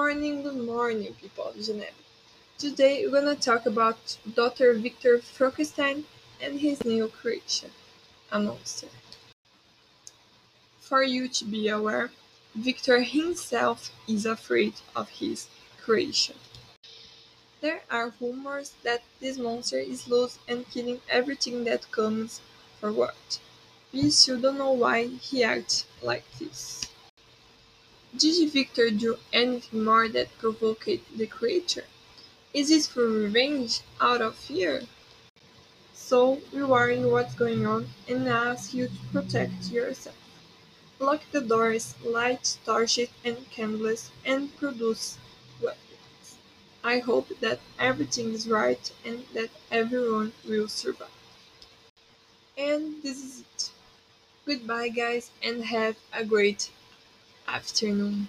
morning, good morning, people of Geneva. Today we're gonna talk about Dr. Victor Frankenstein and his new creation, a monster. For you to be aware, Victor himself is afraid of his creation. There are rumors that this monster is loose and killing everything that comes forward. We still don't know why he acts like this. Did Victor do anything more that provoked the creature? Is it for revenge out of fear? So we warn you what's going on and ask you to protect yourself. Lock the doors, light torches and candles, and produce weapons. I hope that everything is right and that everyone will survive. And this is it. Goodbye, guys, and have a great afternoon.